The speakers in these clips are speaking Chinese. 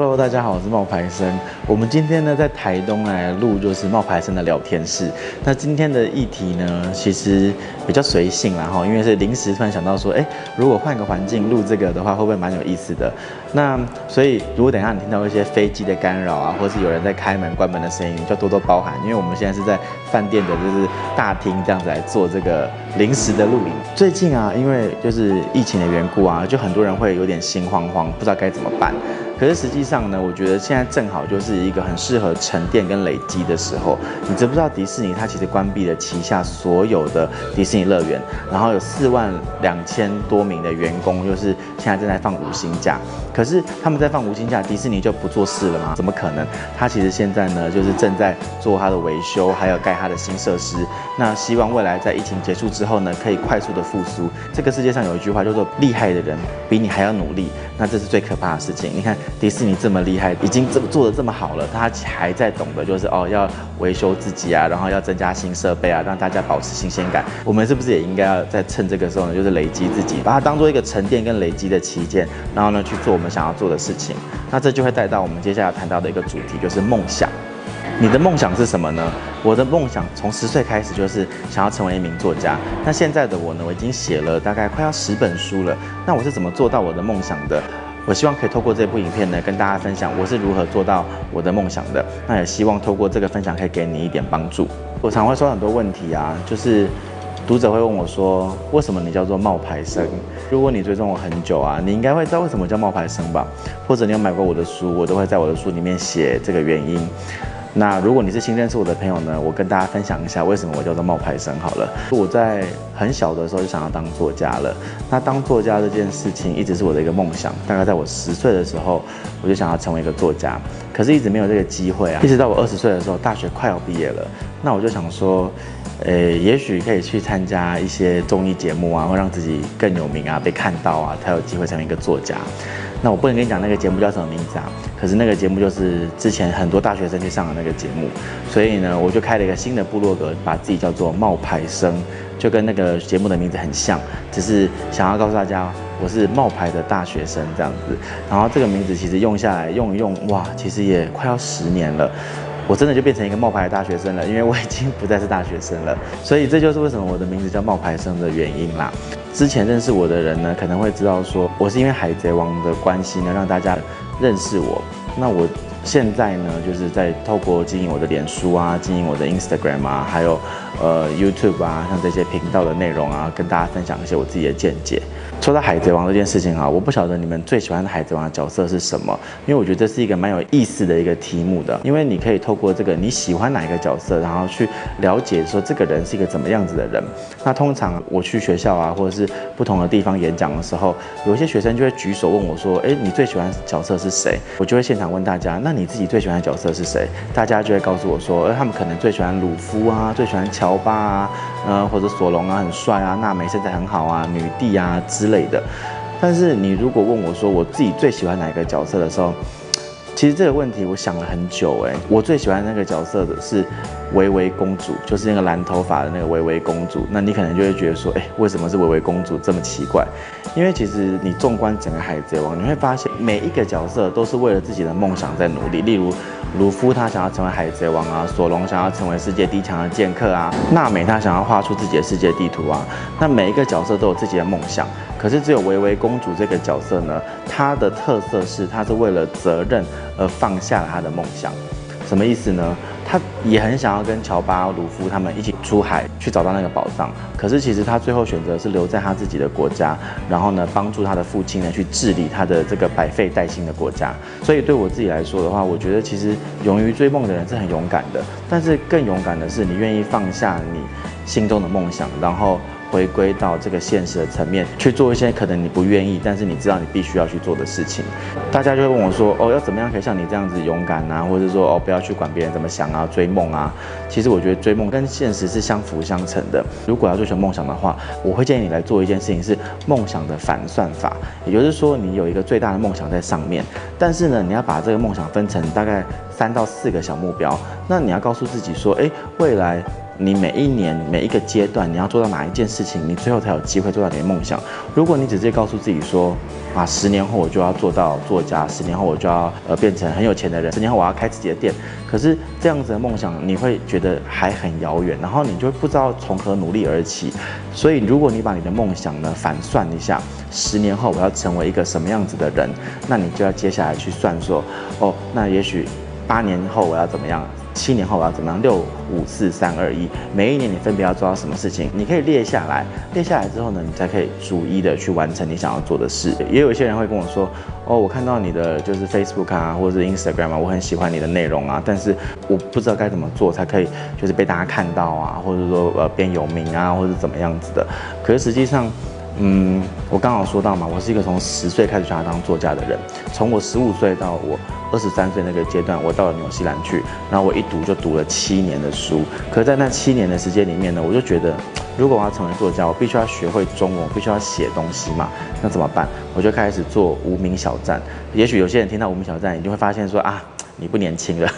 Hello，大家好，我是冒牌生。我们今天呢在台东来录就是冒牌生的聊天室。那今天的议题呢，其实比较随性啦哈，因为是临时突然想到说，哎，如果换个环境录这个的话，会不会蛮有意思的？那所以如果等下你听到一些飞机的干扰啊，或是有人在开门关门的声音，就多多包涵，因为我们现在是在饭店的就是大厅这样子来做这个临时的录影。最近啊，因为就是疫情的缘故啊，就很多人会有点心慌慌，不知道该怎么办。可是实际上呢，我觉得现在正好就是一个很适合沉淀跟累积的时候。你知不知道迪士尼它其实关闭了旗下所有的迪士尼乐园，然后有四万两千多名的员工，就是现在正在放无薪假。可是他们在放无薪假，迪士尼就不做事了吗？怎么可能？他其实现在呢，就是正在做他的维修，还有盖他的新设施。那希望未来在疫情结束之后呢，可以快速的复苏。这个世界上有一句话叫做“厉害的人比你还要努力”，那这是最可怕的事情。你看。迪士尼这么厉害，已经这么做的这么好了，他还在懂得就是哦，要维修自己啊，然后要增加新设备啊，让大家保持新鲜感。我们是不是也应该要在趁这个时候呢，就是累积自己，把它当做一个沉淀跟累积的期间，然后呢去做我们想要做的事情。那这就会带到我们接下来谈到的一个主题，就是梦想。你的梦想是什么呢？我的梦想从十岁开始就是想要成为一名作家。那现在的我呢，我已经写了大概快要十本书了。那我是怎么做到我的梦想的？我希望可以透过这部影片呢，跟大家分享我是如何做到我的梦想的。那也希望透过这个分享，可以给你一点帮助。我常会收到很多问题啊，就是读者会问我说，为什么你叫做冒牌生？如果你追踪我很久啊，你应该会知道为什么叫冒牌生吧？或者你有买过我的书，我都会在我的书里面写这个原因。那如果你是新认识我的朋友呢，我跟大家分享一下为什么我叫做冒牌生好了。我在很小的时候就想要当作家了。那当作家这件事情一直是我的一个梦想。大概在我十岁的时候，我就想要成为一个作家，可是一直没有这个机会啊。一直到我二十岁的时候，大学快要毕业了，那我就想说，呃，也许可以去参加一些综艺节目啊，会让自己更有名啊，被看到啊，才有机会成为一个作家。那我不能跟你讲那个节目叫什么名字啊，可是那个节目就是之前很多大学生去上的那个节目，所以呢，我就开了一个新的部落格，把自己叫做冒牌生，就跟那个节目的名字很像，只是想要告诉大家我是冒牌的大学生这样子。然后这个名字其实用下来用一用，哇，其实也快要十年了。我真的就变成一个冒牌的大学生了，因为我已经不再是大学生了，所以这就是为什么我的名字叫冒牌生的原因啦。之前认识我的人呢，可能会知道说我是因为海贼王的关系呢，让大家认识我。那我现在呢，就是在透过经营我的脸书啊，经营我的 Instagram 啊，还有呃 YouTube 啊，像这些频道的内容啊，跟大家分享一些我自己的见解。说到海贼王这件事情啊，我不晓得你们最喜欢的海贼王的角色是什么，因为我觉得这是一个蛮有意思的一个题目的，因为你可以透过这个你喜欢哪一个角色，然后去了解说这个人是一个怎么样子的人。那通常我去学校啊，或者是不同的地方演讲的时候，有些学生就会举手问我说：“哎，你最喜欢角色是谁？”我就会现场问大家：“那你自己最喜欢的角色是谁？”大家就会告诉我说：“诶，他们可能最喜欢鲁夫啊，最喜欢乔巴啊，呃，或者索隆啊，很帅啊，娜美身材很好啊，女帝啊之类的。”但是你如果问我说我自己最喜欢哪一个角色的时候，其实这个问题我想了很久哎，我最喜欢那个角色的是维维公主，就是那个蓝头发的那个维维公主。那你可能就会觉得说，哎，为什么是维维公主这么奇怪？因为其实你纵观整个海贼王，你会发现每一个角色都是为了自己的梦想在努力。例如鲁夫他想要成为海贼王啊，索隆想要成为世界第一强的剑客啊，娜美她想要画出自己的世界地图啊。那每一个角色都有自己的梦想。可是只有薇薇公主这个角色呢，她的特色是她是为了责任而放下了她的梦想，什么意思呢？他也很想要跟乔巴、鲁夫他们一起出海去找到那个宝藏，可是其实他最后选择是留在他自己的国家，然后呢帮助他的父亲呢去治理他的这个百废待兴的国家。所以对我自己来说的话，我觉得其实勇于追梦的人是很勇敢的，但是更勇敢的是你愿意放下你心中的梦想，然后。回归到这个现实的层面去做一些可能你不愿意，但是你知道你必须要去做的事情。大家就会问我说：“哦，要怎么样可以像你这样子勇敢啊？或者说哦，不要去管别人怎么想啊，追梦啊？”其实我觉得追梦跟现实是相辅相成的。如果要追求梦想的话，我会建议你来做一件事情，是梦想的反算法。也就是说，你有一个最大的梦想在上面，但是呢，你要把这个梦想分成大概三到四个小目标。那你要告诉自己说：“诶，未来。”你每一年每一个阶段你要做到哪一件事情，你最后才有机会做到你的梦想。如果你直接告诉自己说，啊，十年后我就要做到作家，十年后我就要呃变成很有钱的人，十年后我要开自己的店，可是这样子的梦想你会觉得还很遥远，然后你就不知道从何努力而起。所以如果你把你的梦想呢反算一下，十年后我要成为一个什么样子的人，那你就要接下来去算说，哦，那也许八年后我要怎么样？七年后我要怎么样？六五四三二一，每一年你分别要做到什么事情？你可以列下来，列下来之后呢，你才可以逐一的去完成你想要做的事。也有一些人会跟我说，哦，我看到你的就是 Facebook 啊，或者是 Instagram 啊，我很喜欢你的内容啊，但是我不知道该怎么做才可以，就是被大家看到啊，或者说呃变有名啊，或者怎么样子的。可是实际上，嗯，我刚好说到嘛，我是一个从十岁开始想要当作家的人，从我十五岁到我。二十三岁那个阶段，我到了纽西兰去，然后我一读就读了七年的书。可在那七年的时间里面呢，我就觉得，如果我要成为作家，我必须要学会中文，必须要写东西嘛。那怎么办？我就开始做无名小站。也许有些人听到无名小站，你就会发现说啊。你不年轻了，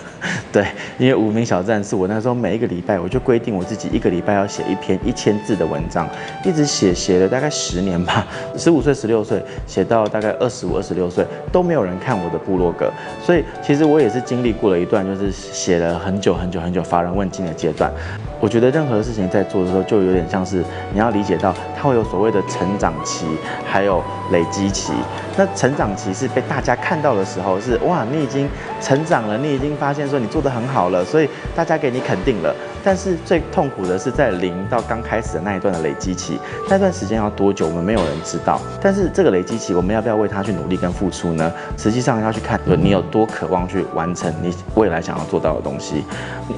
对，因为无名小站是我那时候每一个礼拜，我就规定我自己一个礼拜要写一篇一千字的文章，一直写写了大概十年吧，十五岁、十六岁写到大概二十五、二十六岁都没有人看我的部落格，所以其实我也是经历过了一段就是写了很久很久很久乏人问津的阶段。我觉得任何事情在做的时候，就有点像是你要理解到它会有所谓的成长期，还有累积期。那成长期是被大家看到的时候，是哇，你已经成长了，你已经发现说你做得很好了，所以大家给你肯定了。但是最痛苦的是在零到刚开始的那一段的累积期，那段时间要多久，我们没有人知道。但是这个累积期，我们要不要为它去努力跟付出呢？实际上要去看你有多渴望去完成你未来想要做到的东西。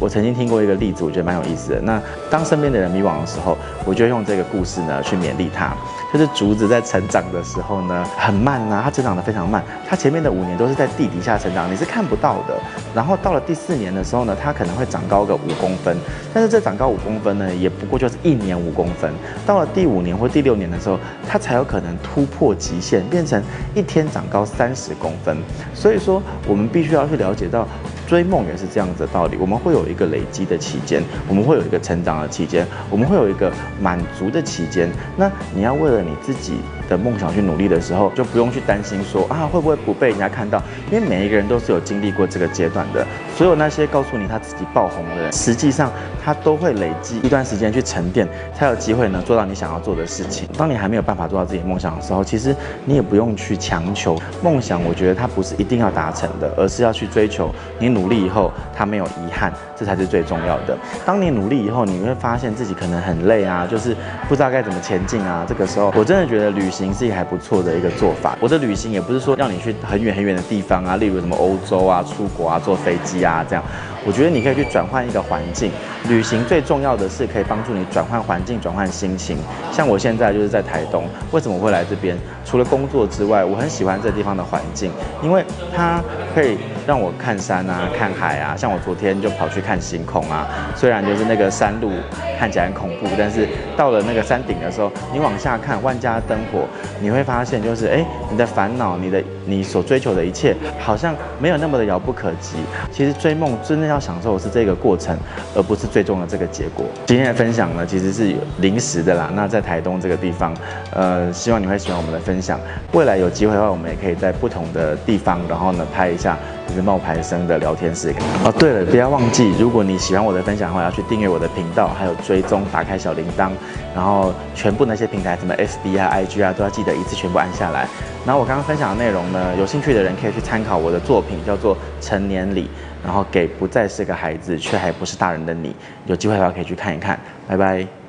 我曾经听过一个例子，我觉得蛮有意思的。那当身边的人迷惘的时候，我就用这个故事呢去勉励他。就是竹子在成长的时候呢，很慢啊，它成长得非常慢。它前面的五年都是在地底下成长，你是看不到的。然后到了第四年的时候呢，它可能会长高个五公分。但是这长高五公分呢，也不过就是一年五公分。到了第五年或第六年的时候，它才有可能突破极限，变成一天长高三十公分。所以说，我们必须要去了解到。追梦也是这样子的道理，我们会有一个累积的期间，我们会有一个成长的期间，我们会有一个满足的期间。那你要为了你自己的梦想去努力的时候，就不用去担心说啊会不会不被人家看到，因为每一个人都是有经历过这个阶段的。所有那些告诉你他自己爆红的人，实际上他都会累积一段时间去沉淀，才有机会呢做到你想要做的事情。当你还没有办法做到自己梦想的时候，其实你也不用去强求梦想。我觉得它不是一定要达成的，而是要去追求你。努力以后，他没有遗憾，这才是最重要的。当你努力以后，你会发现自己可能很累啊，就是不知道该怎么前进啊。这个时候，我真的觉得旅行是一个还不错的一个做法。我的旅行也不是说让你去很远很远的地方啊，例如什么欧洲啊、出国啊、坐飞机啊这样。我觉得你可以去转换一个环境，旅行最重要的是可以帮助你转换环境、转换心情。像我现在就是在台东，为什么会来这边？除了工作之外，我很喜欢这地方的环境，因为它可以让我看山啊、看海啊。像我昨天就跑去看星空啊，虽然就是那个山路看起来很恐怖，但是到了那个山顶的时候，你往下看万家灯火，你会发现就是哎，你的烦恼、你的你所追求的一切，好像没有那么的遥不可及。其实追梦真的要。要享受的是这个过程，而不是最终的这个结果。今天的分享呢，其实是临时的啦。那在台东这个地方，呃，希望你会喜欢我们的分享。未来有机会的话，我们也可以在不同的地方，然后呢，拍一下就是冒牌生的聊天室。哦，对了，不要忘记，如果你喜欢我的分享的话，要去订阅我的频道，还有追踪，打开小铃铛，然后全部那些平台，什么 FB 啊、IG 啊，都要记得一次全部按下来。然后我刚刚分享的内容呢，有兴趣的人可以去参考我的作品，叫做《成年礼》。然后给不再是个孩子却还不是大人的你，有机会的话可以去看一看，拜拜。